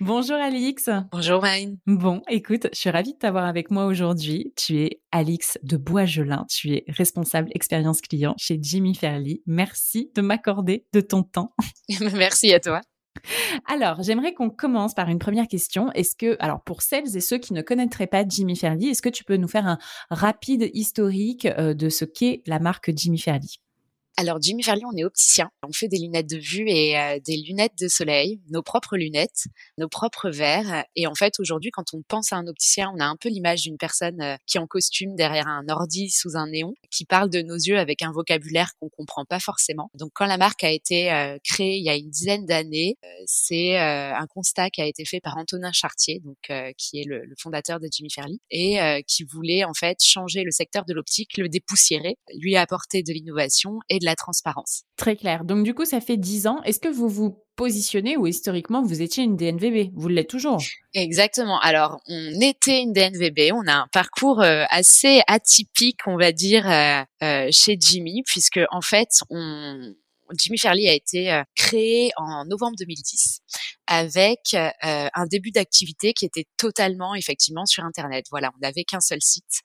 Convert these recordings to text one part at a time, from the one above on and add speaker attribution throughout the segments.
Speaker 1: Bonjour Alix.
Speaker 2: Bonjour Marine.
Speaker 1: Bon, écoute, je suis ravie de t'avoir avec moi aujourd'hui. Tu es Alix de Boisgelin. Tu es responsable expérience client chez Jimmy Fairly. Merci de m'accorder de ton temps.
Speaker 2: Merci à toi.
Speaker 1: Alors, j'aimerais qu'on commence par une première question. Est-ce que, alors pour celles et ceux qui ne connaîtraient pas Jimmy Fairly, est-ce que tu peux nous faire un rapide historique euh, de ce qu'est la marque Jimmy Fairly
Speaker 2: alors, Jimmy Fairly, on est opticien. On fait des lunettes de vue et euh, des lunettes de soleil, nos propres lunettes, nos propres verres. Et en fait, aujourd'hui, quand on pense à un opticien, on a un peu l'image d'une personne euh, qui est en costume derrière un ordi sous un néon, qui parle de nos yeux avec un vocabulaire qu'on comprend pas forcément. Donc, quand la marque a été euh, créée il y a une dizaine d'années, c'est un constat qui a été fait par Antonin Chartier, donc qui est le, fondateur de Jimmy Fairly, et qui voulait en fait changer le secteur de l'optique, le dépoussiérer, lui apporter de l'innovation et de la transparence.
Speaker 1: Très clair. Donc du coup, ça fait dix ans. Est-ce que vous vous positionnez ou historiquement vous étiez une DNVB Vous l'êtes toujours
Speaker 2: Exactement. Alors on était une DNVB. On a un parcours euh, assez atypique, on va dire, euh, euh, chez Jimmy, puisque en fait, on Jimmy Fairly a été créé en novembre 2010 avec un début d'activité qui était totalement effectivement sur Internet. Voilà, on n'avait qu'un seul site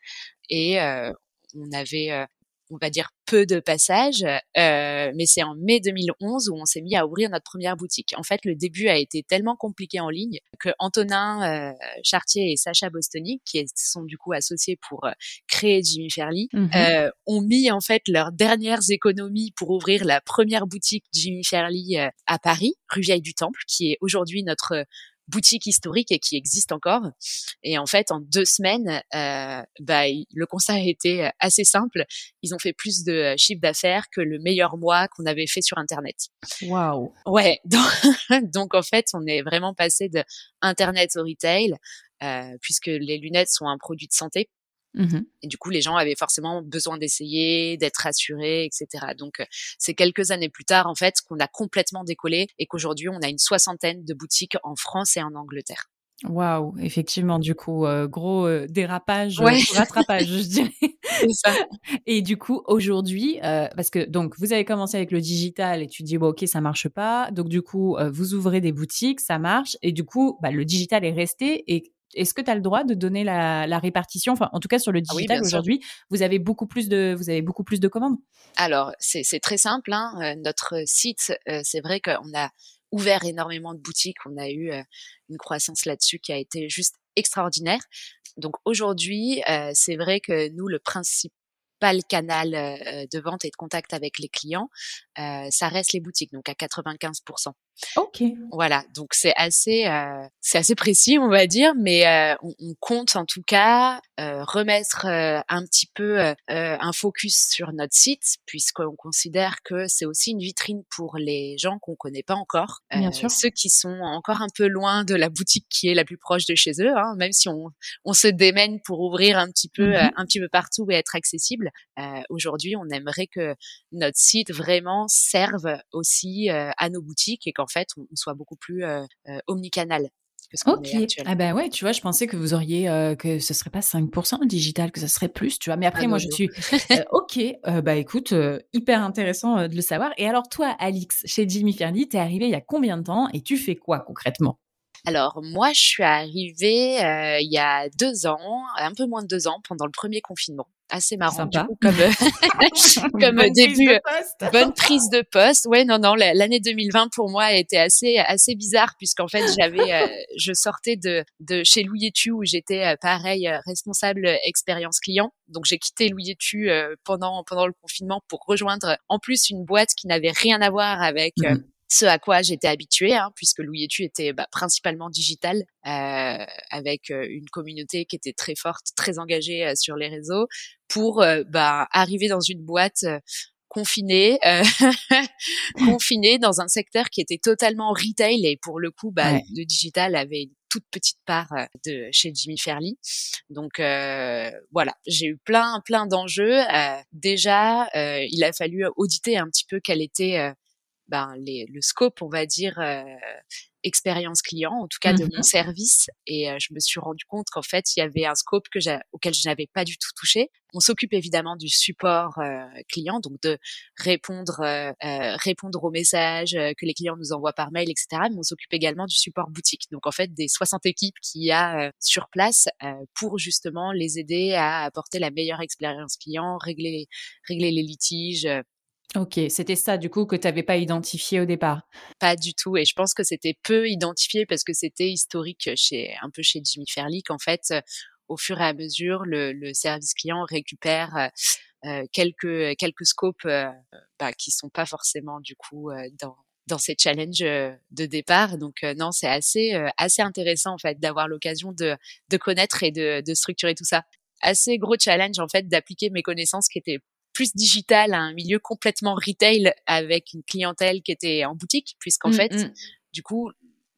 Speaker 2: et on avait on va dire peu de passages, euh, mais c'est en mai 2011 où on s'est mis à ouvrir notre première boutique. En fait, le début a été tellement compliqué en ligne que Antonin euh, Chartier et Sacha Bostoni, qui sont du coup associés pour euh, créer Jimmy Fairly, mmh ont mis en fait leurs dernières économies pour ouvrir la première boutique Jimmy Fairly à Paris, rue Vieille du Temple, qui est aujourd'hui notre boutique historique et qui existe encore. Et en fait, en deux semaines, euh, bah, le constat a été assez simple. Ils ont fait plus de chiffre d'affaires que le meilleur mois qu'on avait fait sur Internet.
Speaker 1: Waouh.
Speaker 2: Ouais. Donc, en fait, on est vraiment passé de Internet au retail, euh, puisque les lunettes sont un produit de santé. Mmh et du coup, les gens avaient forcément besoin d'essayer, d'être rassurés, etc. Donc, euh, c'est quelques années plus tard, en fait, qu'on a complètement décollé et qu'aujourd'hui, on a une soixantaine de boutiques en France et en Angleterre.
Speaker 1: Waouh, effectivement, du coup, euh, gros euh, dérapage, rattrapage, je dirais. Ça. Et du coup, aujourd'hui, parce que donc vous avez commencé avec le digital et tu dis bon ok ça marche pas, donc du coup vous ouvrez des boutiques, ça marche et du coup bah, le digital est resté et est-ce que tu as le droit de donner la, répartition? Enfin, en tout cas, sur le ah digital aujourd'hui, vous avez beaucoup plus de, vous avez beaucoup plus de commandes.
Speaker 2: Alors, c'est très simple. Hein. Euh, notre site, euh, c'est vrai qu'on a ouvert énormément de boutiques. On a eu euh, une croissance là-dessus qui a été juste extraordinaire. Donc aujourd'hui, c'est vrai que nous, le principal canal de vente et de contact avec les clients, ça reste les boutiques, donc à 95%.
Speaker 1: Ok.
Speaker 2: Voilà, donc c'est assez, euh, c'est assez précis, on va dire, mais euh, on, on, compte en tout cas euh, remettre un petit peu un focus sur notre site, puisqu'on considère que c'est aussi une vitrine pour les gens qu'on connaît pas encore,
Speaker 1: Bien sûr.
Speaker 2: ceux qui sont encore un peu loin de la boutique qui est la plus proche de chez eux, hein, même si on, on se démène pour ouvrir un petit peu, mmh un petit peu partout et être accessible. Aujourd'hui, on aimerait que notre site vraiment serve aussi à nos boutiques et en fait, on, soit beaucoup plus omnicanal.
Speaker 1: ok. Ah ben ouais, tu vois, je pensais que vous auriez euh, que ce serait pas 5% digital, que ce serait plus, tu vois. Mais après, ah moi, je suis ok. bah écoute, hyper intéressant de le savoir. Et alors toi, Alix, chez Jimmy Fairly, t'es arrivé il y a combien de temps et tu fais quoi concrètement?
Speaker 2: Alors moi, je suis arrivée il y a deux ans, un peu moins de deux ans, pendant le premier confinement assez marrant du coup, comme comme début bonne prise de poste. Ouais non non l'année 2020 pour moi a été assez assez bizarre puisqu'en fait j'avais je sortais de de chez Louis Tu où j'étais pareil responsable expérience client. Donc j'ai quitté Louis Tu pendant pendant le confinement pour rejoindre en plus une boîte qui n'avait rien à voir avec mmh ce à quoi j'étais habituée, hein, puisque Louis Tu était bah, principalement digital, euh, avec une communauté qui était très forte, très engagée sur les réseaux, pour bah, arriver dans une boîte confinée, euh, confinée dans un secteur qui était totalement retail et pour le coup, bah, le digital avait une toute petite part de chez Jimmy Fairly. Donc euh, voilà, j'ai eu plein plein d'enjeux. Euh, déjà, il a fallu auditer un petit peu quel était ben, les, le scope, on va dire, euh, expérience client, en tout cas de mon mmh service. Et euh, je me suis rendu compte qu'en fait, il y avait un scope que auquel je n'avais pas du tout touché. On s'occupe évidemment du support euh, client, donc de répondre, répondre aux messages que les clients nous envoient par mail, etc. Mais on s'occupe également du support boutique. Donc en fait, des 60 équipes qu'il y a sur place pour justement les aider à apporter la meilleure expérience client, régler, régler les litiges
Speaker 1: Ok, c'était ça du coup que tu n'avais pas identifié au départ.
Speaker 2: Pas du tout, et je pense que c'était peu identifié parce que c'était historique chez un peu chez Jimmy Fairly qu'en fait, au fur et à mesure, le, service client récupère quelques quelques scopes euh, bah, qui sont pas forcément du coup dans dans ces challenges de départ. Donc non, c'est assez assez intéressant en fait d'avoir l'occasion de de connaître et de, de structurer tout ça assez gros challenge en fait d'appliquer mes connaissances qui étaient plus digital à un milieu complètement retail avec une clientèle qui était en boutique, puisqu'en mmh, fait, mmh. du coup,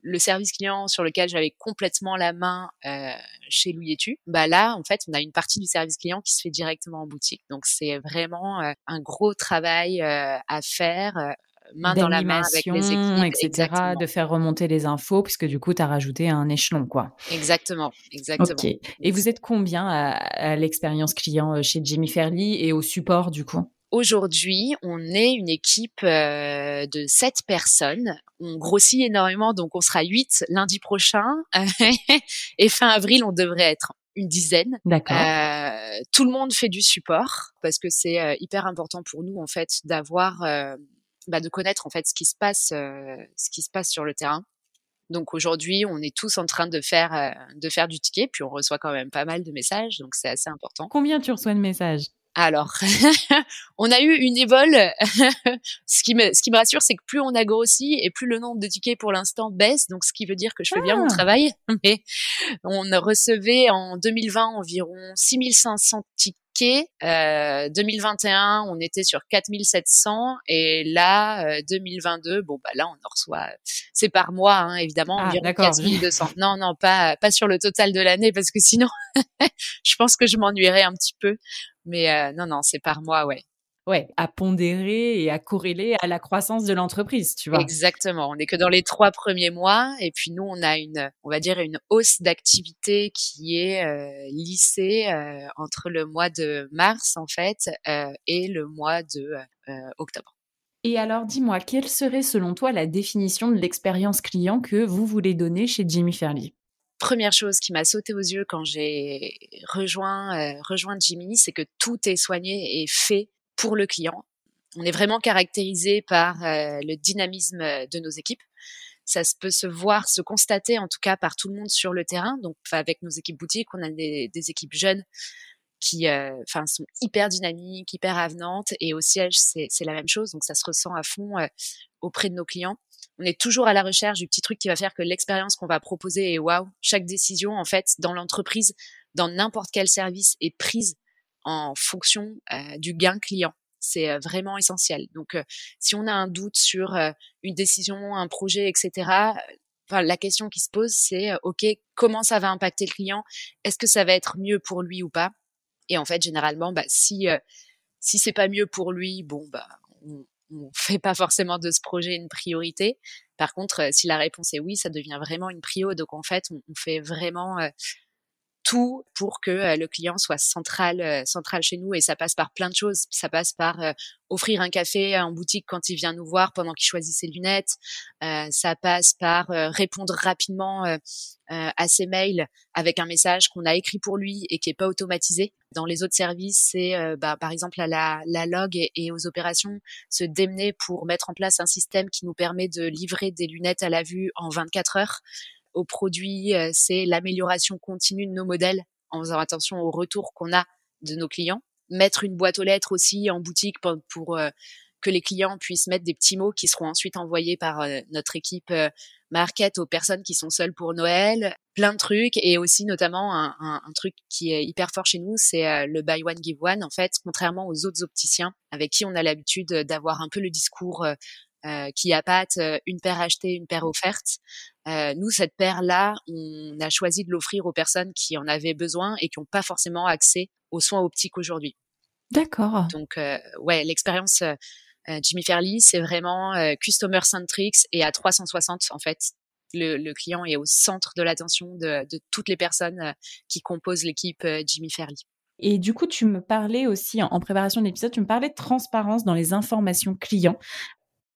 Speaker 2: le service client sur lequel j'avais complètement la main euh, chez Louis Tu, bah là, en fait, on a une partie du service client qui se fait directement en boutique. Donc, c'est vraiment euh, un gros travail euh, à faire main dans la main avec les équipes,
Speaker 1: etc., de faire remonter les infos, puisque du coup, tu as rajouté un échelon, quoi.
Speaker 2: Exactement, exactement.
Speaker 1: Ok. Et vous êtes combien à, l'expérience client euh, chez Jimmy Fairly et au support, du coup?
Speaker 2: Aujourd'hui, on est une équipe euh, de sept personnes. On grossit énormément, donc on sera huit lundi prochain. et fin avril, on devrait être une dizaine.
Speaker 1: D'accord. Euh,
Speaker 2: tout le monde fait du support parce que c'est hyper important pour nous en fait d'avoir bah, de connaître en fait ce qui se passe, euh, ce qui se passe sur le terrain. Donc aujourd'hui, on est tous en train de faire euh, de faire du ticket, puis on reçoit quand même pas mal de messages, donc c'est assez important.
Speaker 1: Combien tu reçois de messages?
Speaker 2: Alors, on a eu une évole. ce qui me, ce qui me rassure, c'est que plus on a grossi et plus le nombre de tickets pour l'instant baisse. Donc, ce qui veut dire que je fais bien mon ah! travail. Mais on recevait en 2020 environ 6500 tickets euh, 2021, on était sur 4700 et là, 2022, euh, bon bah là on en reçoit, c'est par mois hein, évidemment, ah, environ 4200. Non non pas pas sur le total de l'année parce que sinon, je pense que je m'ennuierais un petit peu. Mais euh, non non c'est par mois ouais
Speaker 1: ouais, à pondérer et à corréler à la croissance de l'entreprise, tu vois.
Speaker 2: Exactement. On n'est que dans les trois premiers mois et puis nous, on a une, on va dire une hausse d'activité qui est euh, lissée euh, entre le mois de mars en fait euh, et le mois de octobre.
Speaker 1: Et alors, dis-moi, quelle serait selon toi la définition de l'expérience client que vous voulez donner chez Jimmy Fairly
Speaker 2: Première chose qui m'a sauté aux yeux quand j'ai rejoint rejoint Jimmy, c'est que tout est soigné et fait pour le client. On est vraiment caractérisé par euh, le dynamisme euh, de nos équipes. Ça peut se voir, se constater en tout cas par tout le monde sur le terrain. Donc avec nos équipes boutiques, on a des, équipes jeunes qui euh, sont hyper dynamiques, hyper avenantes et au siège c'est la même chose donc ça se ressent à fond auprès de nos clients. On est toujours à la recherche du petit truc qui va faire que l'expérience qu'on va proposer est waouh. Chaque décision en fait dans l'entreprise, dans n'importe quel service est prise en fonction euh, du gain client. C'est euh, vraiment essentiel. Donc, euh, si on a un doute sur une décision, un projet, etc., Enfin, la question qui se pose, c'est OK, comment ça va impacter le client? Est-ce que ça va être mieux pour lui ou pas? Et en fait, généralement, bah, si si c'est pas mieux pour lui, bon, bah, on, on fait pas forcément de ce projet une priorité. Par contre, si la réponse est oui, ça devient vraiment une prio. Donc en fait, on, on fait vraiment tout pour que euh, le client soit central, euh, central chez nous. Et ça passe par plein de choses. Ça passe par euh, offrir un café en boutique quand il vient nous voir pendant qu'il choisit ses lunettes. ça passe par répondre rapidement à ses mails avec un message qu'on a écrit pour lui et qui est pas automatisé. Dans les autres services, c'est bah, par exemple à la, la log et, et, aux opérations, se démener pour mettre en place un système qui nous permet de livrer des lunettes à la vue en 24 heures aux produits, euh, c'est l'amélioration continue de nos modèles en faisant attention au retour qu'on a de nos clients. Mettre une boîte aux lettres aussi en boutique pour, euh, que les clients puissent mettre des petits mots qui seront ensuite envoyés par euh, notre équipe market aux personnes qui sont seules pour Noël, plein de trucs et aussi notamment un, truc qui est hyper fort chez nous, c'est le buy one give one. En fait, contrairement aux autres opticiens avec qui on a l'habitude d'avoir un peu le discours euh, qui a pas euh, une paire achetée, une paire offerte. Euh, nous, cette paire-là, on a choisi de l'offrir aux personnes qui en avaient besoin et qui n'ont pas forcément accès aux soins optiques aujourd'hui.
Speaker 1: D'accord.
Speaker 2: Donc, ouais, l'expérience Jimmy Fairley, c'est vraiment customer centric et à 360 en fait. Le, le client est au centre de l'attention de, de, toutes les personnes qui composent l'équipe Jimmy Fairley.
Speaker 1: Et du coup, tu me parlais aussi en préparation de l'épisode, tu me parlais de transparence dans les informations clients.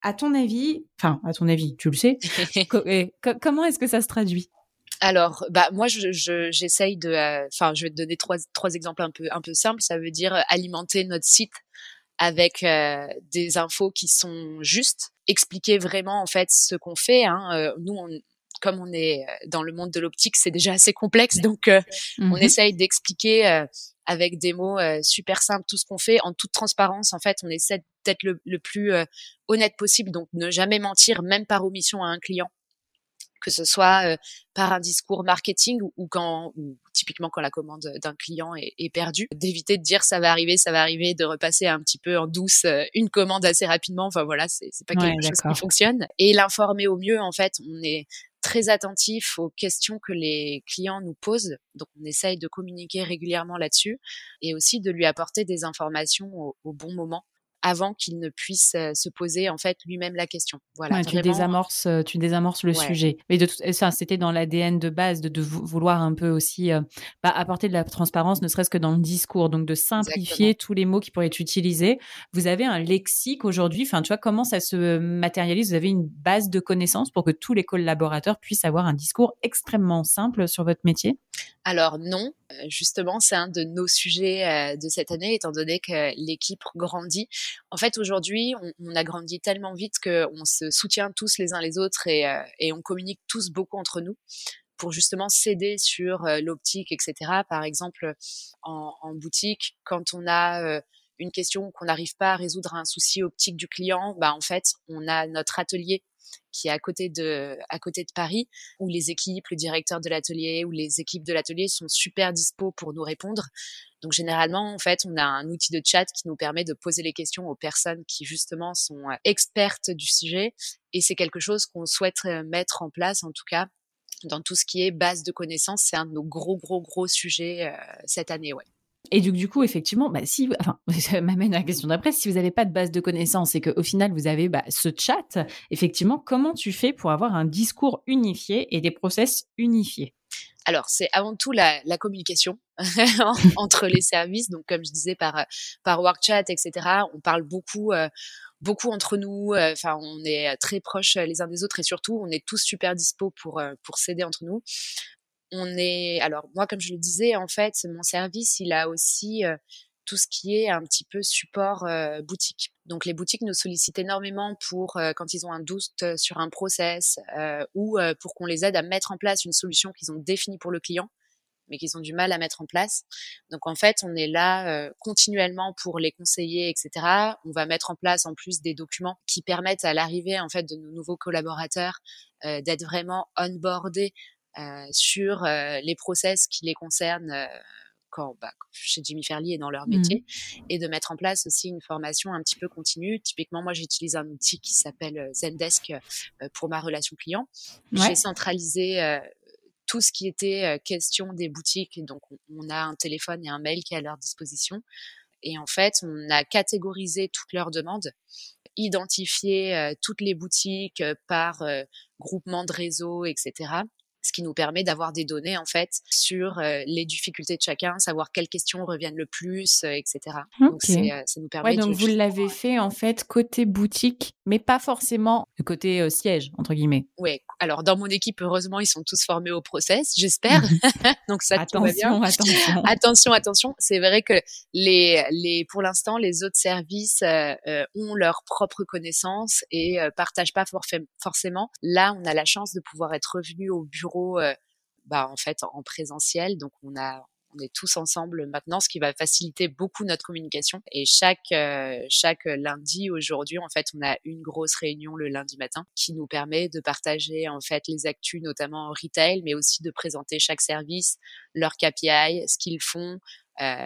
Speaker 1: À ton avis, enfin, à ton avis, tu le sais, comment est-ce que ça se traduit?
Speaker 2: Alors, bah moi, je, j'essaye de, euh, enfin, je vais te donner trois, trois exemples un peu, un peu simples. Ça veut dire euh, alimenter notre site avec euh, des infos qui sont justes, expliquer vraiment en fait ce qu'on fait. Hein. nous, on, comme on est dans le monde de l'optique, c'est déjà assez complexe, donc on mmh essaye d'expliquer avec des mots euh, super simples, tout ce qu'on fait. En toute transparence. En fait, on essaie d'être le, le plus euh, honnête possible, donc ne jamais mentir, même par omission à un client. Que ce soit euh, par un discours marketing ou, quand ou typiquement quand la commande d'un client est, est perdue, d'éviter de dire ça va arriver, ça va arriver, de repasser un petit peu en douce une commande assez rapidement. Enfin voilà, c'est pas quelque chose qui fonctionne. Et l'informer au mieux, en fait, on est très attentif aux questions que les clients nous posent. Donc, on essaye de communiquer régulièrement là-dessus et aussi de lui apporter des informations au, au bon moment avant qu'il ne puisse se poser en fait lui-même la question.
Speaker 1: Voilà. tu désamorces, tu désamorces le sujet. Mais de tout, ça, c'était dans l'ADN de base de, de, vouloir un peu aussi bah, apporter de la transparence, ne serait-ce que dans le discours, donc de simplifier tous les mots qui pourraient être utilisés. Vous avez un lexique aujourd'hui. Enfin, tu vois comment ça se matérialise? Vous avez une base de connaissances pour que tous les collaborateurs puissent avoir un discours extrêmement simple sur votre métier?
Speaker 2: Alors non, justement, c'est un de nos sujets de cette année, étant donné que l'équipe grandit. En fait, aujourd'hui, on, a grandi tellement vite qu'on se soutient tous les uns les autres et, et on communique tous beaucoup entre nous pour justement s'aider sur l'optique, etc. Par exemple, en, en, boutique, quand on a une question qu'on n'arrive pas à résoudre un souci optique du client, bah en fait, on a notre atelier qui est à côté de, à côté de Paris, où les équipes, le directeur de l'atelier ou les équipes de l'atelier sont super dispo pour nous répondre. Donc généralement, en fait, on a un outil de chat qui nous permet de poser les questions aux personnes qui justement sont euh, expertes du sujet. Et c'est quelque chose qu'on souhaite mettre en place, en tout cas, dans tout ce qui est base de connaissances. C'est un de nos gros, gros, gros sujets euh, cette année, ouais.
Speaker 1: Et du, coup, effectivement, bah, si, enfin, ça m'amène à la question d'après. Si vous n'avez pas de base de connaissances et qu'au final, vous avez bah, ce chat, effectivement, comment tu fais pour avoir un discours unifié et des process unifiés?
Speaker 2: Alors, c'est avant tout la, communication entre les services. Donc, comme je disais, par, par WorkChat, etc., on parle beaucoup, euh, beaucoup entre nous. Euh, enfin, on est très proches les uns des autres et surtout, on est tous super dispo pour, euh, pour s'aider entre nous on est, alors moi, comme je le disais, en fait, mon service, il a aussi euh, tout ce qui est un petit peu support euh, boutique. Donc les boutiques nous sollicitent énormément pour euh, quand ils ont un doute sur un process ou pour qu'on les aide à mettre en place une solution qu'ils ont définie pour le client mais qu'ils ont du mal à mettre en place. Donc en fait, on est là continuellement pour les conseiller, etc. On va mettre en place en plus des documents qui permettent à l'arrivée en fait de nos nouveaux collaborateurs d'être vraiment onboardés euh, sur euh, les process qui les concernent euh, quand, bah, chez Jimmy Fairley et dans leur métier, mmh. et de mettre en place aussi une formation un petit peu continue. Typiquement, moi, j'utilise un outil qui s'appelle Zendesk pour ma relation client. J'ai centralisé tout ce qui était question des boutiques. Donc, on, a un téléphone et un mail qui est à leur disposition. Et en fait, on a catégorisé toutes leurs demandes, identifié toutes les boutiques par groupement de réseau, etc ce qui nous permet d'avoir des données en fait sur euh, les difficultés de chacun, savoir quelles questions reviennent le plus, euh, etc.
Speaker 1: Donc euh, ça nous permet. Ouais, donc vous l'avez fait en fait côté boutique, mais pas forcément côté siège entre guillemets.
Speaker 2: Oui. Alors dans mon équipe, heureusement, ils sont tous formés au process, j'espère. donc ça attention,
Speaker 1: attention,
Speaker 2: attention, attention. C'est vrai que les les pour l'instant les autres services ont leurs propres connaissances et partagent pas forcément. Là, on a la chance de pouvoir être revenu au bureau euh, bah, en fait en présentiel. Donc on est tous ensemble maintenant, ce qui va faciliter beaucoup notre communication. Et chaque lundi aujourd'hui, en fait, on a une grosse réunion le lundi matin qui nous permet de partager en fait les actus, notamment en retail, mais aussi de présenter chaque service, leur KPI, ce qu'ils font,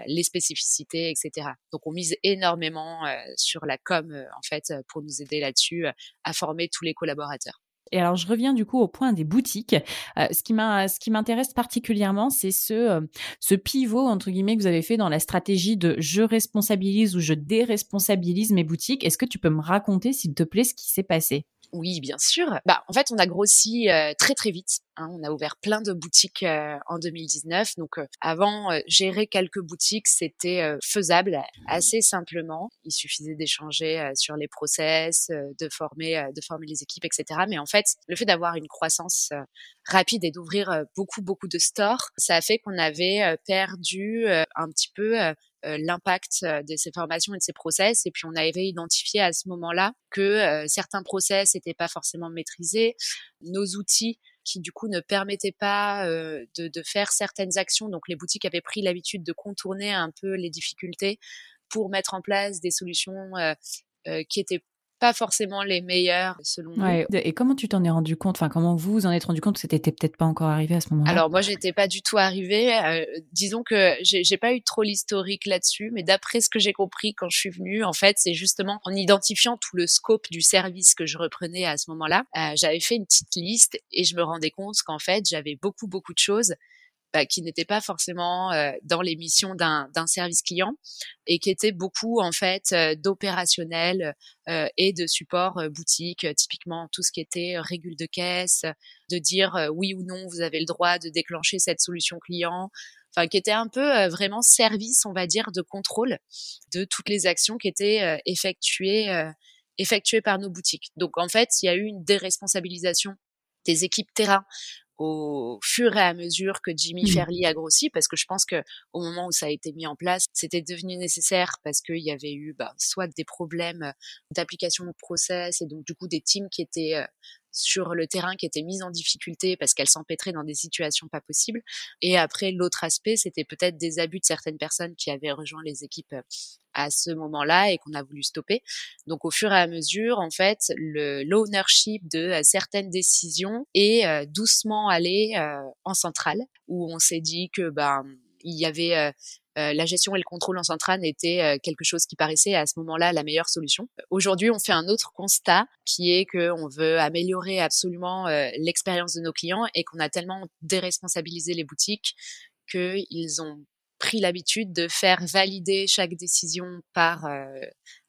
Speaker 2: les spécificités, etc. Donc on mise énormément sur la com en fait pour nous aider là-dessus à former tous les collaborateurs.
Speaker 1: Et alors, je reviens du coup au point des boutiques. Euh, ce qui m'intéresse particulièrement, c'est ce, euh, ce pivot entre guillemets que vous avez fait dans la stratégie de je responsabilise ou je déresponsabilise mes boutiques. Est-ce que tu peux me raconter, s'il te plaît, ce qui s'est passé?
Speaker 2: Oui, bien sûr. Bah, en fait, on a grossi euh, très très vite. Hein. On a ouvert plein de boutiques euh, en 2019. Donc, euh, avant, gérer quelques boutiques, c'était faisable assez simplement. Il suffisait d'échanger sur les process, de former, de former les équipes, etc. Mais en fait, le fait d'avoir une croissance rapide et d'ouvrir beaucoup beaucoup de stores, ça a fait qu'on avait perdu un petit peu l'impact de ces formations et de ces process. Et puis on avait identifié à ce moment-là que certains process n'étaient pas forcément maîtrisés, nos outils qui du coup ne permettaient pas de, faire certaines actions. Donc les boutiques avaient pris l'habitude de contourner un peu les difficultés pour mettre en place des solutions qui étaient pas forcément les meilleurs selon
Speaker 1: ouais. Et comment tu t'en es rendu compte? Enfin, comment vous vous en êtes rendu compte? Que c'était peut-être pas encore arrivé à ce moment-là?
Speaker 2: Alors moi, j'étais pas du tout arrivée. Euh, disons que j'ai pas eu trop l'historique là-dessus, mais d'après ce que j'ai compris quand je suis venue, en fait, c'est justement en identifiant tout le scope du service que je reprenais à ce moment-là, euh, j'avais fait une petite liste et je me rendais compte qu'en fait, j'avais beaucoup beaucoup de choses bah, qui n'étaient pas forcément euh, dans les missions d'un service client et qui étaient beaucoup en fait euh, d'opérationnel euh, et de support boutique, typiquement tout ce qui était régule de caisse, de dire oui ou non vous avez le droit de déclencher cette solution client, enfin qui était un peu vraiment service, on va dire, de contrôle de toutes les actions qui étaient effectuées effectuées par nos boutiques. Donc en fait, il y a eu une déresponsabilisation des équipes terrain au fur et à mesure que Jimmy mmh. Fairley a grossi, parce que je pense que au moment où ça a été mis en place, c'était devenu nécessaire parce qu'il y avait eu bah, soit des problèmes d'application au process et donc du coup des teams qui étaient euh, sur le terrain qui étaient mises en difficulté parce qu'elles s'empêtraient dans des situations pas possibles. Et après, l'autre aspect, c'était peut-être des abus de certaines personnes qui avaient rejoint les équipes euh, à ce moment-là et qu'on a voulu stopper. Donc au fur et à mesure, en fait, l'ownership de euh, certaines décisions est euh, doucement allé euh, en centrale, où on s'est dit que ben il y avait la gestion et le contrôle en centrale était quelque chose qui paraissait à ce moment-là la meilleure solution. Aujourd'hui, on fait un autre constat qui est qu'on veut améliorer absolument l'expérience de nos clients et qu'on a tellement déresponsabilisé les boutiques qu'ils ont pris l'habitude de faire valider chaque décision par euh,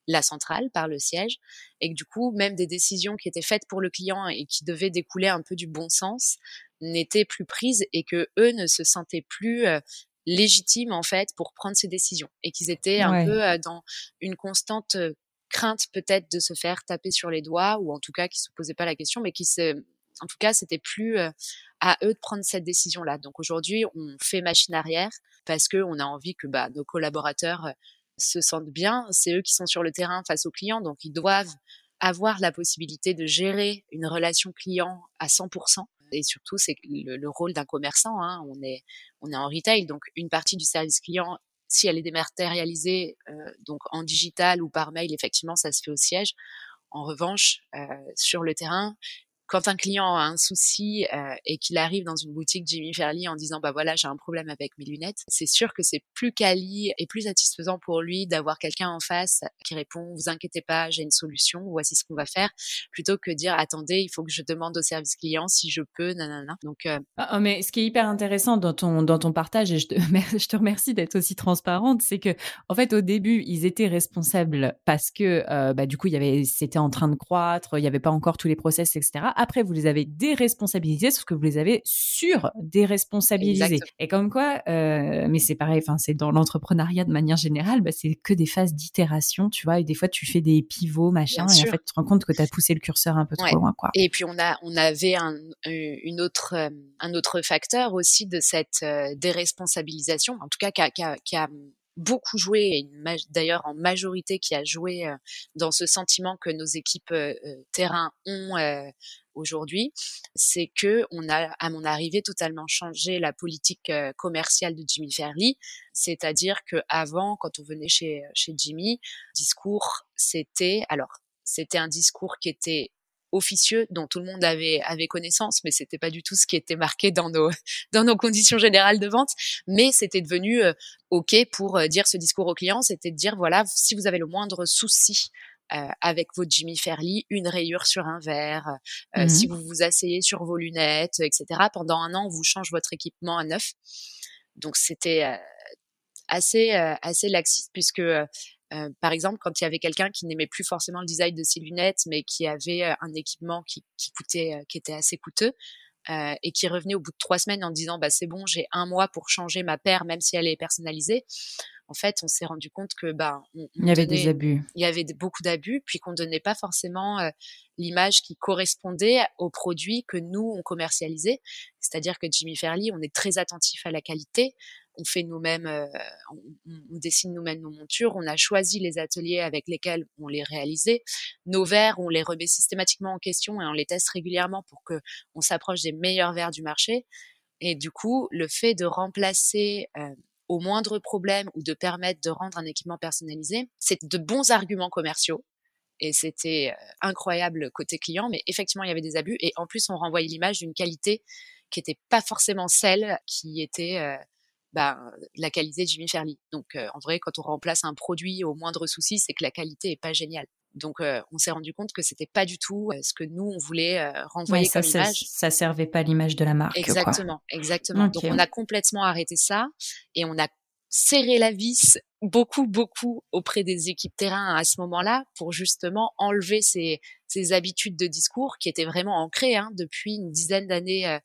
Speaker 2: la centrale, par le siège, et que du coup, même des décisions qui étaient faites pour le client et qui devaient découler un peu du bon sens n'étaient plus prises et que eux ne se sentaient plus euh, légitimes en fait pour prendre ces décisions et qu'ils étaient un peu dans une constante crainte peut-être de se faire taper sur les doigts ou en tout cas qui se posaient pas la question mais qui se en tout cas, c'était plus à eux de prendre cette décision-là. Donc aujourd'hui, on fait machine arrière parce que on a envie que bah, nos collaborateurs se sentent bien. C'est eux qui sont sur le terrain face aux clients, donc ils doivent avoir la possibilité de gérer une relation client à 100%. Et surtout, c'est le, rôle d'un commerçant. Hein. On est on est en retail, donc une partie du service client si elle est dématérialisée, donc en digital ou par mail, effectivement, ça se fait au siège. En revanche, sur le terrain, quand un client a un souci euh, et qu'il arrive dans une boutique Jimmy Fairley en disant bah voilà j'ai un problème avec mes lunettes, c'est sûr que c'est plus quali et plus satisfaisant pour lui d'avoir quelqu'un en face qui répond vous inquiétez pas j'ai une solution voici ce qu'on va faire plutôt que dire attendez il faut que je demande au service client si je peux nanana. Donc euh...
Speaker 1: Ah, oh, mais ce qui est hyper intéressant dans ton dans ton partage et je te je te remercie d'être aussi transparente c'est que en fait au début ils étaient responsables parce que euh, bah du coup il y avait c'était en train de croître il y avait pas encore tous les process etc Après, vous les avez déresponsabilisés, sauf que vous les avez sur déresponsabilisés. Et comme quoi, euh, mais c'est pareil, enfin, c'est dans l'entrepreneuriat de manière générale, bah, c'est que des phases d'itération, tu vois, et des fois, tu fais des pivots, machin, et en fait, tu te rends compte que tu as poussé le curseur un peu trop loin, quoi.
Speaker 2: Et puis, on a, on avait un, une autre, euh, un autre facteur aussi de cette euh, déresponsabilisation, en tout cas, qui a, qui a, qui a beaucoup joué, et d'ailleurs en majorité qui a joué euh, dans ce sentiment que nos équipes euh, euh, terrain ont aujourd'hui, c'est que on a, à mon arrivée, totalement changé la politique commerciale de Jimmy Fairley. C'est-à-dire que avant, quand on venait chez, chez Jimmy, discours, c'était, alors, c'était un discours qui était officieux dont tout le monde avait avait connaissance, mais c'était pas du tout ce qui était marqué dans nos dans nos conditions générales de vente. Mais c'était devenu euh, ok pour euh, dire ce discours au client, c'était de dire voilà si vous avez le moindre souci euh, avec votre Jimmy Fairly, une rayure sur un verre, mmh si vous vous asseyez sur vos lunettes, etc. Pendant un an, on vous change votre équipement à neuf. Donc c'était assez assez laxiste puisque euh, par exemple, quand il y avait quelqu'un qui n'aimait plus forcément le design de ses lunettes, mais qui avait euh, un équipement qui, qui coûtait, euh, qui était assez coûteux, euh, et qui revenait au bout de trois semaines en disant bah c'est bon, j'ai un mois pour changer ma paire, même si elle est personnalisée. En fait, on s'est rendu compte que bah
Speaker 1: il y avait des abus.
Speaker 2: Il y avait beaucoup d'abus, puis qu'on donnait pas forcément l'image qui correspondait aux produits que nous on commercialisait. C'est-à-dire que Jimmy Fairly, on est très attentif à la qualité on fait nous-mêmes, euh, on, dessine nous-mêmes nos montures, on a choisi les ateliers avec lesquels on les réalisait. Nos verres, on les remet systématiquement en question et on les teste régulièrement pour que on s'approche des meilleurs verres du marché. Et du coup, le fait de remplacer euh, au moindre problème ou de permettre de rendre un équipement personnalisé, c'est de bons arguments commerciaux. Et c'était euh, incroyable côté client, mais effectivement, il y avait des abus. Et en plus, on renvoyait l'image d'une qualité qui n'était pas forcément celle qui était bah, la qualité de Jimmy Fairly. Donc euh, en vrai, quand on remplace un produit au moindre souci, c'est que la qualité est pas géniale. Donc euh, on s'est rendu compte que c'était pas du tout euh, ce que nous on voulait renvoyer comme image.
Speaker 1: Ça servait pas l'image de la marque.
Speaker 2: Exactement, exactement. Donc on a complètement arrêté ça et on a serré la vis beaucoup, beaucoup auprès des équipes terrain à ce moment-là pour justement enlever ces, ces habitudes de discours qui étaient vraiment ancrées hein, depuis une dizaine d'années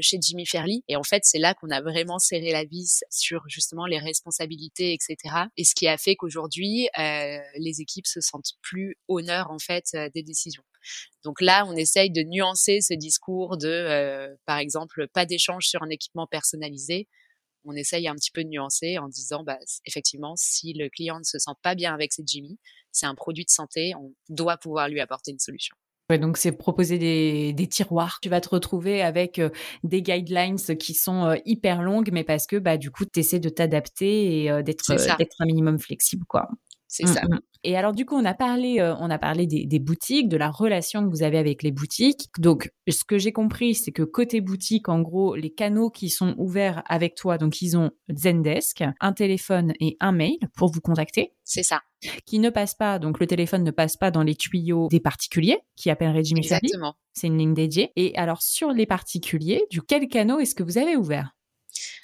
Speaker 2: chez Jimmy Fairly. Et en fait, c'est là qu'on a vraiment serré la vis sur justement les responsabilités, etc. Et ce qui a fait qu'aujourd'hui, euh, les équipes se sentent plus honneur en fait euh, des décisions. Donc là, on essaye de nuancer ce discours de, par exemple, pas d'échange sur un équipement personnalisé. On essaye un petit peu de nuancer en disant, bah, effectivement, si le client ne se sent pas bien avec ses Jimmy, c'est un produit de santé, on doit pouvoir lui apporter une solution
Speaker 1: donc c'est proposer des, tiroirs. Tu vas te retrouver avec euh, des guidelines qui sont euh, hyper longues, mais parce que bah du coup tu essaies de t'adapter et euh, d'être un minimum flexible quoi.
Speaker 2: C'est ça. Mmh, mmh.
Speaker 1: Et alors du coup, on a parlé, euh, on a parlé des, boutiques, de la relation que vous avez avec les boutiques. Donc, ce que j'ai compris, c'est que côté boutique, en gros, les canaux qui sont ouverts avec toi, donc ils ont Zendesk, un téléphone et un mail pour vous contacter.
Speaker 2: C'est ça.
Speaker 1: Qui ne passe pas, donc le téléphone ne passe pas dans les tuyaux des particuliers, qui appelleraient Jimmy
Speaker 2: Exactement.
Speaker 1: C'est une ligne dédiée. Et alors sur les particuliers, du quel canal est-ce que vous avez ouvert?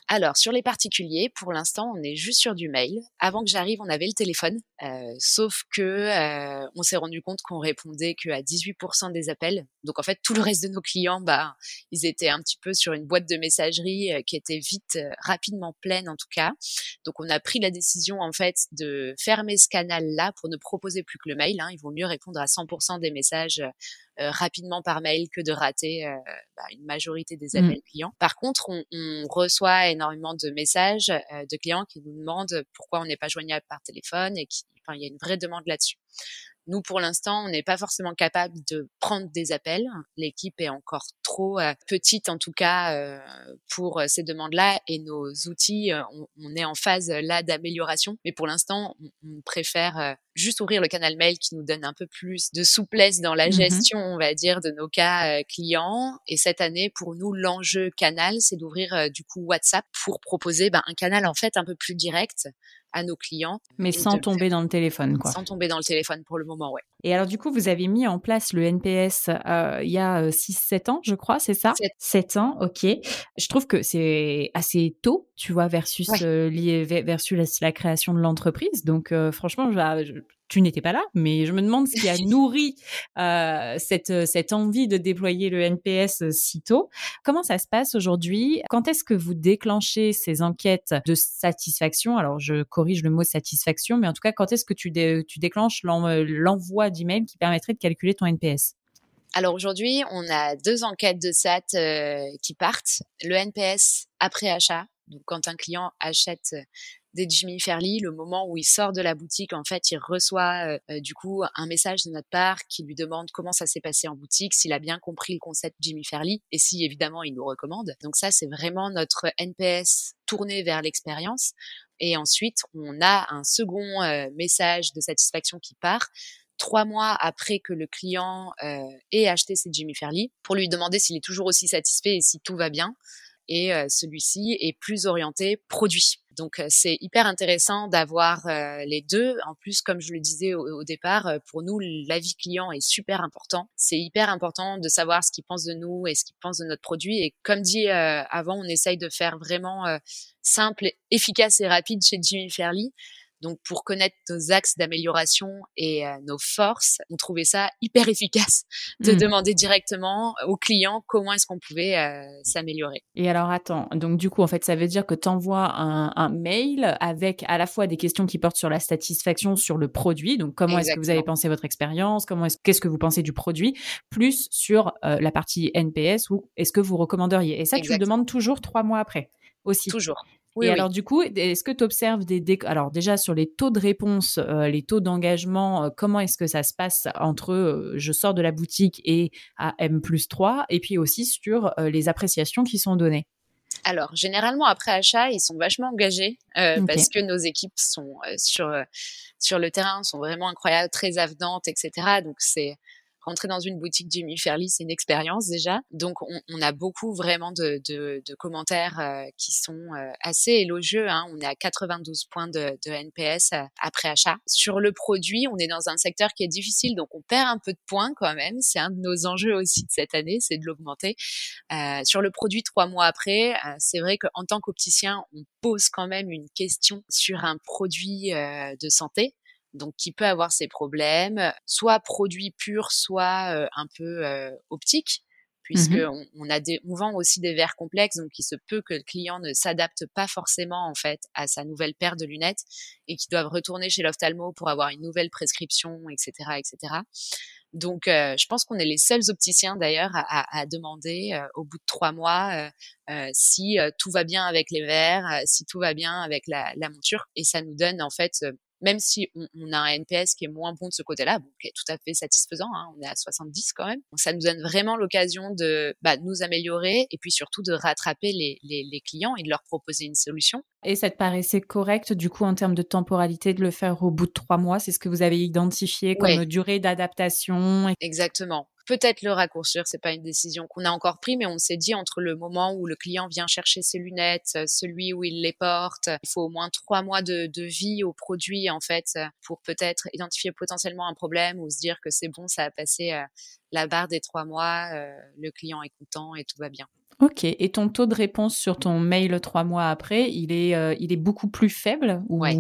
Speaker 2: Alors, sur les particuliers, pour l'instant, on est juste sur du mail. Avant que j'arrive, on avait le téléphone, euh, sauf que euh, on s'est rendu compte qu'on répondait qu'à 18% des appels. Donc, en fait, tout le reste de nos clients, bah, ils étaient un petit peu sur une boîte de messagerie euh, qui était vite, rapidement pleine, en tout cas. Donc, on a pris la décision, en fait, de fermer ce canal-là pour ne proposer plus que le mail. Hein. Il vaut mieux répondre à 100% des messages euh, rapidement par mail que de rater euh, bah, une majorité des mmh. appels clients. Par contre, on, on, reçoit énormément de messages euh, de clients qui nous demandent pourquoi on n'est pas joignable par téléphone et qui, enfin, y a une vraie demande là-dessus. Nous, pour l'instant, on n'est pas forcément capable de prendre des appels. L'équipe est encore trop euh, petite, en tout cas, euh, pour euh, ces demandes-là. Et nos outils, on, est en phase là d'amélioration. Mais pour l'instant, on, préfère juste ouvrir le canal mail qui nous donne un peu plus de souplesse dans la mmh gestion, on va dire, de nos cas clients. Et cette année, pour nous, l'enjeu canal, c'est d'ouvrir du coup WhatsApp pour proposer ben, un canal en fait un peu plus direct à nos clients.
Speaker 1: Mais sans tomber dans le téléphone, quoi.
Speaker 2: Sans tomber dans le téléphone pour le moment, ouais.
Speaker 1: Et alors du coup, vous avez mis en place le NPS euh, il y a 6-7 ans, je crois, c'est ça? 7. ans, ok. Je trouve que c'est assez tôt, tu vois, versus, lié, versus la, création de l'entreprise. Donc franchement, je, tu n'étais pas là, mais je me demande ce qui a nourri euh, cette, cette envie de déployer le NPS euh, si tôt. Comment ça se passe aujourd'hui? Quand est-ce que vous déclenchez ces enquêtes de satisfaction? Alors, je corrige le mot satisfaction, mais en tout cas, quand est-ce que tu, tu déclenches euh, l'envoi qui permettrait de calculer ton NPS
Speaker 2: alors aujourd'hui, on a deux enquêtes de SAT qui partent. Le NPS après achat, donc quand un client achète des Jimmy Fairly, le moment où il sort de la boutique, en fait, il reçoit euh, euh, du coup un message de notre part qui lui demande comment ça s'est passé en boutique, s'il a bien compris le concept Jimmy Fairly et si évidemment il nous recommande. Donc ça, c'est vraiment notre NPS tourné vers l'expérience. Et ensuite, on a un second euh, message de satisfaction qui part trois mois après que le client ait acheté ses Jimmy Fairly pour lui demander s'il est toujours aussi satisfait et si tout va bien et celui-ci est plus orienté produit. Donc c'est hyper intéressant d'avoir les deux. En plus, comme je le disais au, départ, pour nous, l'avis client est super important. C'est hyper important de savoir ce qu'il pense de nous et ce qu'il pense de notre produit. Et comme dit avant, on essaye de faire vraiment simple, efficace et rapide chez Jimmy Fairly. Donc pour connaître nos axes d'amélioration et euh, nos forces, on trouvait ça hyper efficace de mmh. demander directement au client comment est-ce qu'on pouvait euh, s'améliorer.
Speaker 1: Et alors attends, donc du coup en fait ça veut dire que tu envoies un, mail avec à la fois des questions qui portent sur la satisfaction sur le produit, donc comment est-ce que vous avez pensé votre expérience, comment est-ce qu'est-ce que vous pensez du produit, plus sur euh, la partie NPS ou est-ce que vous recommanderiez. Et ça tu le demandes toujours trois mois après aussi.
Speaker 2: Toujours
Speaker 1: et alors du coup, est-ce que tu observes des, alors déjà sur les taux de réponse, euh, les taux d'engagement, euh, comment est-ce que ça se passe entre euh, je sors de la boutique et à M plus 3 et puis aussi sur les appréciations qui sont données?
Speaker 2: Alors, généralement, après achat, ils sont vachement engagés parce que nos équipes sont sur, sur le terrain, sont vraiment incroyables, très avenantes, etc. Donc, c'est rentrer dans une boutique Jimmy Fairly, c'est une expérience déjà. Donc, on, a beaucoup vraiment de, commentaires euh, qui sont euh, assez élogieux. Hein. On est à 92 points de, de NPS euh, après achat. Sur le produit, on est dans un secteur qui est difficile, donc on perd un peu de points quand même. C'est un de nos enjeux aussi de cette année, c'est de l'augmenter. sur le produit, trois mois après, c'est vrai qu'en tant qu'opticien, on pose quand même une question sur un produit de santé donc qui peut avoir ses problèmes, soit produit pur, soit euh, un peu euh, optique, puisque mmh on, a des, on vend aussi des verres complexes, donc il se peut que le client ne s'adapte pas forcément en fait à sa nouvelle paire de lunettes et qu'il doivent retourner chez l'ophtalmo pour avoir une nouvelle prescription, etc., etc. Donc, euh, je pense qu'on est les seuls opticiens d'ailleurs à, à, demander au bout de trois mois si tout va bien avec les verres, si tout va bien avec la, la monture, et ça nous donne en fait même si on, a un NPS qui est moins bon de ce côté-là, bon, qui est tout à fait satisfaisant, hein, on est à 70 quand même. Ça nous donne vraiment l'occasion de bah, nous améliorer et puis surtout de rattraper les, les, clients et de leur proposer une solution.
Speaker 1: Et ça te paraissait correct du coup en termes de temporalité de le faire au bout de trois mois? C'est ce que vous avez identifié comme durée d'adaptation
Speaker 2: Exactement peut-être le raccourcir. C'est pas une décision qu'on a encore prise, mais on s'est dit entre le moment où le client vient chercher ses lunettes, euh, celui où il les porte, il faut au moins trois mois de, de vie au produit en fait pour peut-être identifier potentiellement un problème ou se dire que c'est bon, ça a passé euh, la barre des trois mois, euh, le client est content et tout va bien.
Speaker 1: Ok. Et ton taux de réponse sur ton mail trois mois après, il est, il est beaucoup plus faible
Speaker 2: ou... ouais.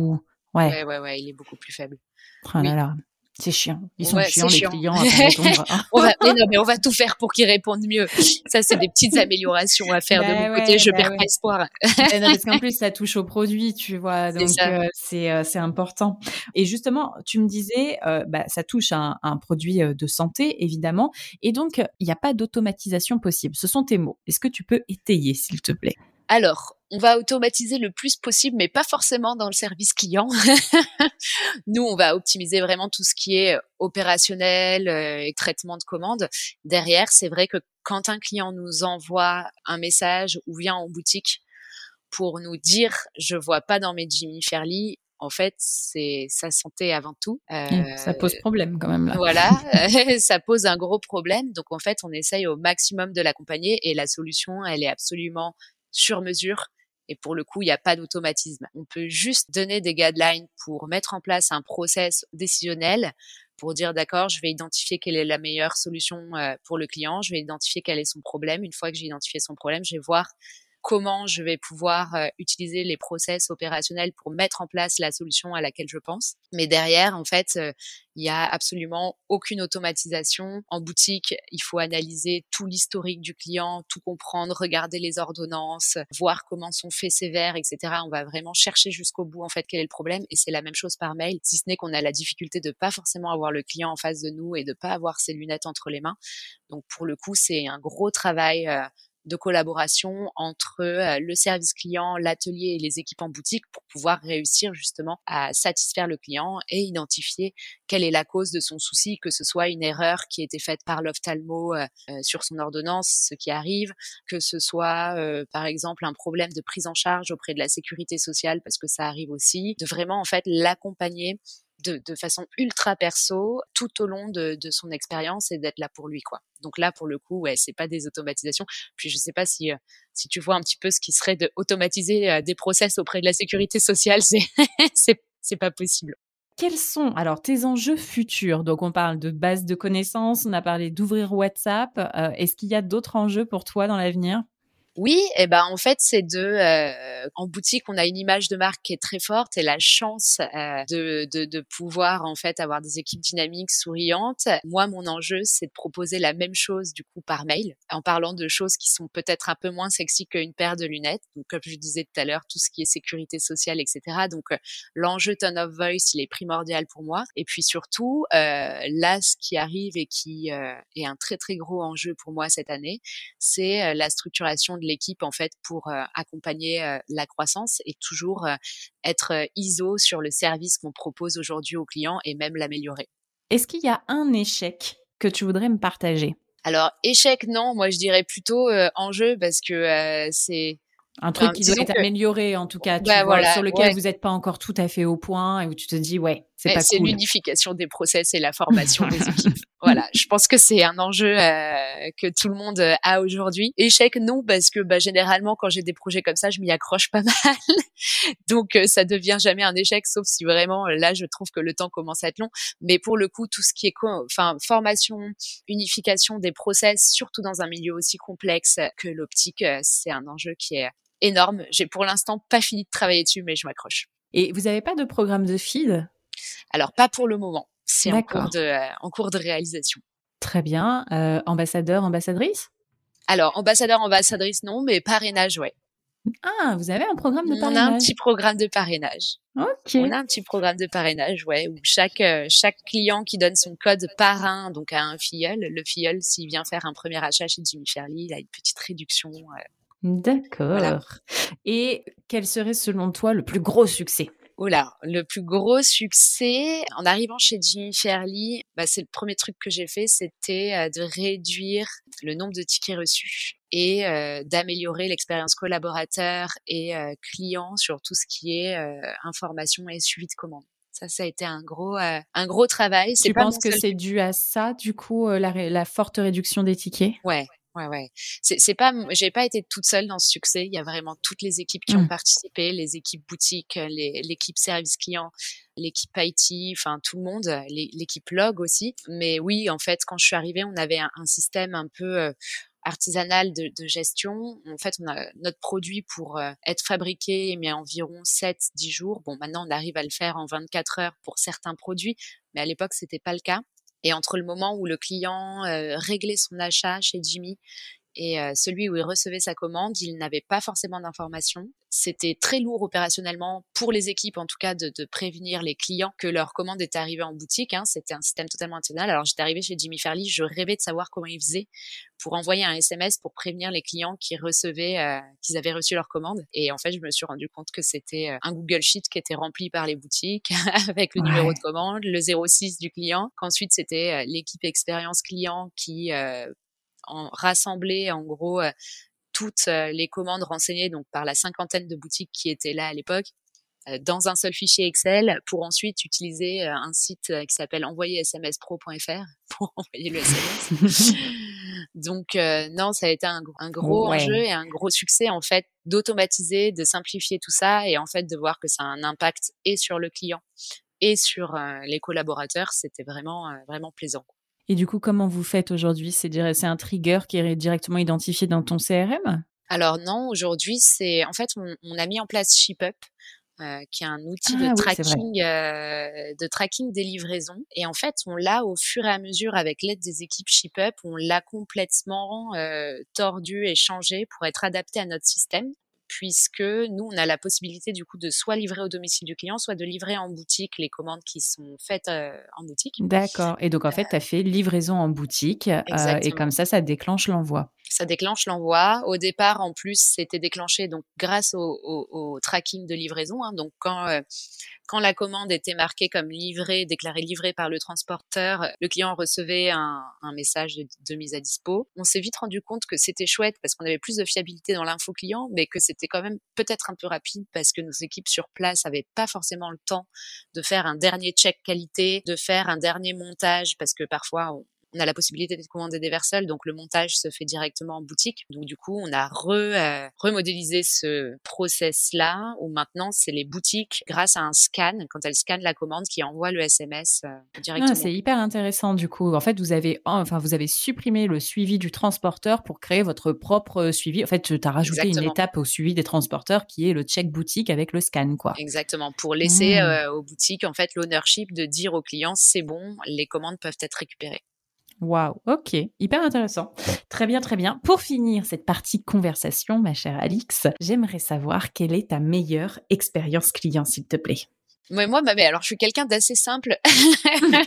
Speaker 2: Ouais. ouais. ouais, il est beaucoup plus faible.
Speaker 1: Oh c'est chiant. Ils sont chiants, les clients,
Speaker 2: on, va, mais non, mais on va tout faire pour qu'ils répondent mieux. Ça, c'est des petites améliorations à faire de bah mon côté. Je bah perds pas espoir.
Speaker 1: Bah parce qu'en plus, ça touche au produit, tu vois. Donc, euh, c'est euh, c'est important. Et justement, tu me disais, euh, ça touche à un, produit de santé, évidemment. Et donc, il n'y a pas d'automatisation possible. Ce sont tes mots. Est-ce que tu peux étayer, s'il te plaît?
Speaker 2: Alors, on va automatiser le plus possible, mais pas forcément dans le service client. Nous, on va optimiser vraiment tout ce qui est opérationnel euh, et traitement de commandes. Derrière, c'est vrai que quand un client nous envoie un message ou vient en boutique pour nous dire je vois pas dans mes Jimmy Fairly, en fait, c'est sa santé avant tout.
Speaker 1: Euh, ça pose problème quand même là.
Speaker 2: Voilà, ça pose un gros problème. Donc en fait, on essaye au maximum de l'accompagner et la solution, elle est absolument sur mesure. Et pour le coup, il n'y a pas d'automatisme. On peut juste donner des guidelines pour mettre en place un process décisionnel pour dire d'accord, je vais identifier quelle est la meilleure solution pour le client, je vais identifier quel est son problème. Une fois que j'ai identifié son problème, je vais voir comment je vais pouvoir euh, utiliser les process opérationnels pour mettre en place la solution à laquelle je pense. Mais derrière, en fait, euh, il y a absolument aucune automatisation. En boutique, il faut analyser tout l'historique du client, tout comprendre, regarder les ordonnances, voir comment sont faits ses verres, etc. On va vraiment chercher jusqu'au bout, en fait, quel est le problème. Et c'est la même chose par mail, si ce n'est qu'on a la difficulté de pas forcément avoir le client en face de nous et de pas avoir ses lunettes entre les mains. Donc, pour le coup, c'est un gros travail euh, de collaboration entre euh, le service client, l'atelier et les équipes en boutique pour pouvoir réussir justement à satisfaire le client et identifier quelle est la cause de son souci, que ce soit une erreur qui a été faite par l'ophtalmo euh, euh, sur son ordonnance, ce qui arrive, que ce soit par exemple un problème de prise en charge auprès de la sécurité sociale parce que ça arrive aussi, de vraiment en fait l'accompagner de, façon ultra perso tout au long de, son expérience et d'être là pour lui quoi. Donc là pour le coup ouais c'est pas des automatisations. Puis je sais pas si euh, si tu vois un petit peu ce qui serait de automatiser euh, des process auprès de la sécurité sociale c'est c'est c'est pas possible.
Speaker 1: Quels sont alors tes enjeux futurs? Donc on parle de base de connaissances, on a parlé d'ouvrir WhatsApp. Euh, est-ce qu'il y a d'autres enjeux pour toi dans l'avenir?
Speaker 2: Oui, et eh ben en fait c'est de euh, en boutique on a une image de marque qui est très forte et la chance euh, de, de, de pouvoir en fait avoir des équipes dynamiques, souriantes. Moi mon enjeu c'est de proposer la même chose du coup par mail en parlant de choses qui sont peut-être un peu moins sexy qu'une paire de lunettes. Donc comme je disais tout à l'heure tout ce qui est sécurité sociale etc. Donc euh, l'enjeu tone of voice il est primordial pour moi et puis surtout là ce qui arrive et qui est un très très gros enjeu pour moi cette année c'est la structuration de l'équipe en fait pour accompagner la croissance et toujours être ISO sur le service qu'on propose aujourd'hui aux clients et même l'améliorer.
Speaker 1: Est-ce qu'il y a un échec que tu voudrais me partager?
Speaker 2: Alors échec non, moi je dirais plutôt enjeu parce que c'est
Speaker 1: un truc qui doit être amélioré, en tout cas, tu bah, vois, sur lequel vous n'êtes pas encore tout à fait au point et où tu te dis, ouais, c'est
Speaker 2: l'unification des process et la formation des équipes. Voilà, je pense que c'est un enjeu euh, que tout le monde euh, a aujourd'hui. Échec, non, parce que bah, généralement, quand j'ai des projets comme ça, je m'y accroche pas mal. Donc, euh, ça devient jamais un échec, sauf si vraiment, là, je trouve que le temps commence à être long. Mais pour le coup, tout ce qui est enfin, formation, unification des process, surtout dans un milieu aussi complexe que l'optique, c'est un enjeu qui est énorme. J'ai pour l'instant pas fini de travailler dessus, mais je m'accroche.
Speaker 1: Et vous n'avez pas de programme de feed?
Speaker 2: Alors, pas pour le moment. C'est en, cours de, euh, en cours de réalisation.
Speaker 1: Très bien. Euh, ambassadeur, ambassadrice?
Speaker 2: Alors, ambassadeur, ambassadrice, non, mais parrainage, ouais.
Speaker 1: Ah, vous avez un programme de parrainage
Speaker 2: On a un petit programme de parrainage.
Speaker 1: Ok.
Speaker 2: On a un petit programme de parrainage, ouais, où chaque euh, chaque client qui donne son code parrain, donc à un filleul, le filleul, s'il vient faire un premier achat chez Jimmy Fairly, il a une petite réduction.
Speaker 1: D'accord. Et quel serait selon toi le plus gros succès?
Speaker 2: Oh là, le plus gros succès en arrivant chez Jimmy Fairly, bah, c'est le premier truc que j'ai fait, c'était euh, de réduire le nombre de tickets reçus et euh, d'améliorer l'expérience collaborateur et euh, client sur tout ce qui est information et suivi de commande. Ça, ça a été un gros, un gros travail.
Speaker 1: Tu penses que c'est dû à ça, du coup, la, la forte réduction des tickets?
Speaker 2: Ouais, ouais, ouais. C'est, c'est pas, j'ai pas été toute seule dans ce succès. Il y a vraiment toutes les équipes qui ont mmh. participé, les équipes boutiques, les, l'équipe service client, l'équipe IT, enfin tout le monde, l'équipe log aussi. Mais oui, en fait, quand je suis arrivée, on avait un, un système un peu euh, artisanal de, de, gestion. En fait, on a notre produit pour euh, être fabriqué mais environ 7-10 jours. Bon, maintenant, on arrive à le faire en 24 heures pour certains produits, mais à l'époque, c'était pas le cas. Et entre le moment où le client euh, réglait son achat chez Jimmy et euh, celui où il recevait sa commande, il n'avait pas forcément d'informations. C'était très lourd opérationnellement pour les équipes, en tout cas, de, de prévenir les clients que leur commande était arrivée en boutique. Hein. C'était un système totalement international. Alors j'étais arrivée chez Jimmy Fairly, je rêvais de savoir comment ils faisaient pour envoyer un SMS pour prévenir les clients qui recevaient, euh, qu'ils avaient reçu leur commande. Et en fait, je me suis rendu compte que c'était euh, un Google Sheet qui était rempli par les boutiques avec le numéro de commande, le 06 du client. Qu'ensuite, c'était l'équipe expérience client qui en rassembler en gros euh, toutes euh, les commandes renseignées donc par la cinquantaine de boutiques qui étaient là à l'époque euh, dans un seul fichier Excel pour ensuite utiliser un site qui s'appelle envoyersmspro.fr pour envoyer le SMS. Donc non, ça a été un, gros enjeu et un gros succès en fait d'automatiser, de simplifier tout ça et en fait de voir que ça a un impact et sur le client et sur les collaborateurs, c'était vraiment vraiment plaisant.
Speaker 1: Et du coup, comment vous faites aujourd'hui? C'est un trigger qui est directement identifié dans ton CRM
Speaker 2: Alors non, aujourd'hui, c'est en fait on, a mis en place ShipUp. Euh, qui est un outil de, ah tracking, euh, de tracking des livraisons. Et en fait, on l'a au fur et à mesure, avec l'aide des équipes ShipUp, on l'a complètement euh, tordu et changé pour être adapté à notre système puisque nous, on a la possibilité du coup de soit livrer au domicile du client, soit de livrer en boutique les commandes qui sont faites euh, en boutique.
Speaker 1: D'accord. Et donc, en fait, tu as fait livraison en boutique euh, et comme ça, ça déclenche l'envoi.
Speaker 2: Ça déclenche l'envoi. Au départ, en plus, c'était déclenché donc grâce au, tracking de livraison. Hein. Donc, quand euh, quand la commande était marquée comme livrée, déclarée livrée par le transporteur, le client recevait un, message de, mise à dispo. On s'est vite rendu compte que c'était chouette parce qu'on avait plus de fiabilité dans l'info client, mais que c'était quand même peut-être un peu rapide parce que nos équipes sur place n'avaient pas forcément le temps de faire un dernier check qualité, de faire un dernier montage parce que parfois on, on a la possibilité de commander des versos, donc le montage se fait directement en boutique. Donc du coup, on a re, euh, remodélisé ce process-là, où maintenant c'est les boutiques, grâce à un scan, quand elles scannent la commande, qui envoient le SMS euh, directement.
Speaker 1: c'est hyper intéressant du coup. En fait, vous avez, enfin, vous avez supprimé le suivi du transporteur pour créer votre propre suivi. En fait, tu as rajouté une étape au suivi des transporteurs qui est le check boutique avec le scan, quoi.
Speaker 2: Exactement, pour laisser mmh. euh, aux boutiques en fait l'ownership de dire aux clients c'est bon, les commandes peuvent être récupérées.
Speaker 1: Waouh, ok, hyper intéressant. Très bien, très bien. Pour finir cette partie conversation, ma chère Alix, j'aimerais savoir quelle est ta meilleure expérience client, s'il te plaît.
Speaker 2: moi, alors je suis quelqu'un d'assez simple.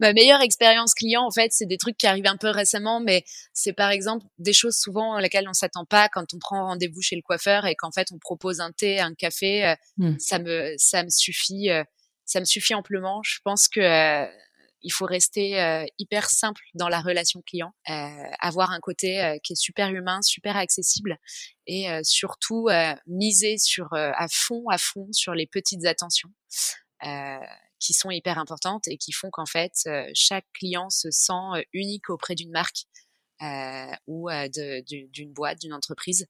Speaker 2: ma meilleure expérience client, en fait, c'est des trucs qui arrivent un peu récemment, mais c'est par exemple des choses souvent lesquelles on s'attend pas quand on prend rendez-vous chez le coiffeur et qu'en fait on propose un thé, un café, euh, hmm. ça me ça me suffit, euh, ça me suffit amplement. Je pense que euh, il faut rester euh, hyper simple dans la relation client, euh, avoir un côté euh, qui est super humain, super accessible et surtout miser sur à fond, à fond sur les petites attentions qui sont hyper importantes et qui font qu'en fait chaque client se sent unique auprès d'une marque ou d'une boîte, d'une entreprise.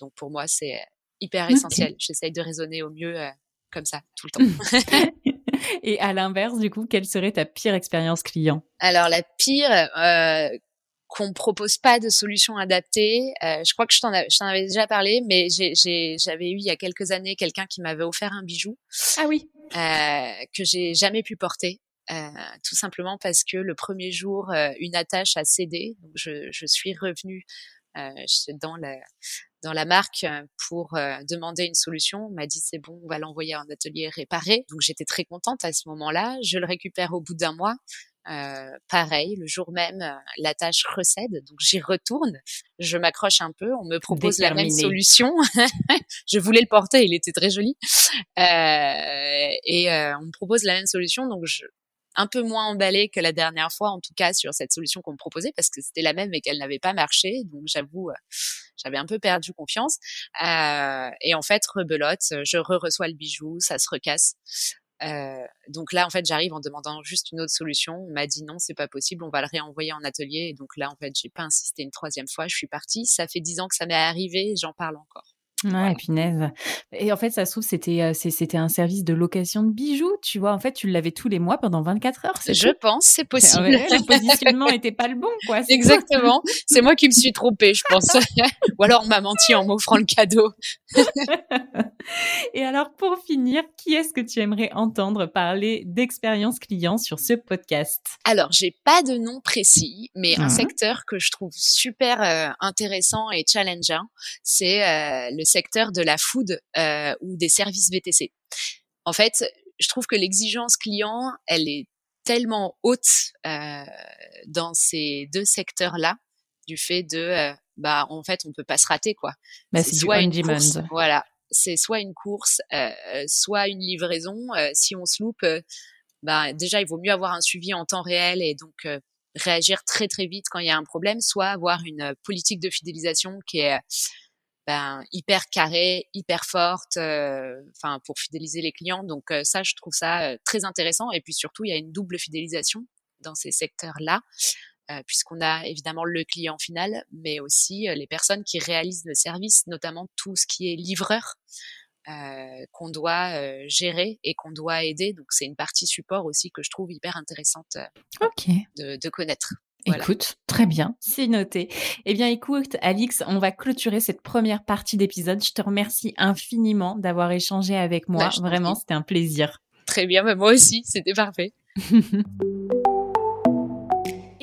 Speaker 2: donc pour moi c'est hyper essentiel. J'essaye de raisonner au mieux comme ça tout le temps.
Speaker 1: Et à l'inverse, du coup, quelle serait ta pire expérience client?
Speaker 2: Alors la pire, euh, qu'on propose pas de solution adaptée. Euh, je crois que je t'en, avais déjà parlé, mais j'avais eu il y a quelques années quelqu'un qui m'avait offert un bijou.
Speaker 1: Ah oui.
Speaker 2: Euh, que j'ai jamais pu porter. Euh, tout simplement parce que le premier jour, euh, une attache a cédé. Donc je, je suis revenue dans la, dans la marque euh, pour euh, demander une solution. On m'a dit c'est bon, on va l'envoyer en atelier réparé. Donc j'étais très contente à ce moment-là. Je le récupère au bout d'un mois. Euh, pareil, le jour même, la tâche recède, donc j'y retourne, je m'accroche un peu, on me propose la même solution. je voulais le porter, il était très joli, euh, et on me propose la même solution, donc je, un peu moins emballée que la dernière fois, en tout cas sur cette solution qu'on me proposait, parce que c'était la même et qu'elle n'avait pas marché. Donc j'avoue, euh, j'avais un peu perdu confiance. Euh, et en fait, rebelote, je re-reçois le bijou, ça se recasse. Euh, donc là, en fait, j'arrive en demandant juste une autre solution. On m'a dit non, c'est pas possible, on va le réenvoyer en atelier. Et donc là, en fait, j'ai pas insisté une troisième fois. Je suis partie. Ça fait dix ans que ça m'est arrivé, j'en parle encore.
Speaker 1: Ouais, punaise. Et en fait, ça se trouve, c'était, c'était un service de location de bijoux, tu vois. En fait, tu l'avais tous les mois pendant 24 heures.
Speaker 2: Je pense, c'est possible. le
Speaker 1: positionnement n'était pas le bon, quoi.
Speaker 2: Exactement. C'est moi qui me suis trompée, je pense. Ou alors, on m'a menti en m'offrant le cadeau.
Speaker 1: Et alors, pour finir, qui est-ce que tu aimerais entendre parler d'expérience client sur ce podcast?
Speaker 2: Alors, j'ai pas de nom précis, mais un mmh. secteur que je trouve super intéressant et challengeant, c'est le secteur de la food euh, ou des services VTC. En fait, je trouve que l'exigence client, elle est tellement haute euh, dans ces deux secteurs-là, du fait de, euh, bah, en fait, on peut pas se rater, quoi.
Speaker 1: Bah, c'est soit une course,
Speaker 2: voilà, c'est soit une course, soit une livraison. si on se loupe, bah, déjà, il vaut mieux avoir un suivi en temps réel et donc réagir très très vite quand il y a un problème, soit avoir une politique de fidélisation qui est ben, hyper carrée, hyper forte, euh, enfin pour fidéliser les clients. Donc euh, ça, je trouve ça euh, très intéressant. Et puis surtout, il y a une double fidélisation dans ces secteurs-là, puisqu'on a évidemment le client final, mais aussi les personnes qui réalisent le service, notamment tout ce qui est livreur. qu'on doit gérer et qu'on doit aider. Donc c'est une partie support aussi que je trouve hyper intéressante de, de connaître.
Speaker 1: Écoute, très bien, c'est noté. Eh bien, écoute, Alix, on va clôturer cette première partie d'épisode. Je te remercie infiniment d'avoir échangé avec moi. Bah, Vraiment, c'était un plaisir.
Speaker 2: Très bien, mais moi aussi, c'était parfait.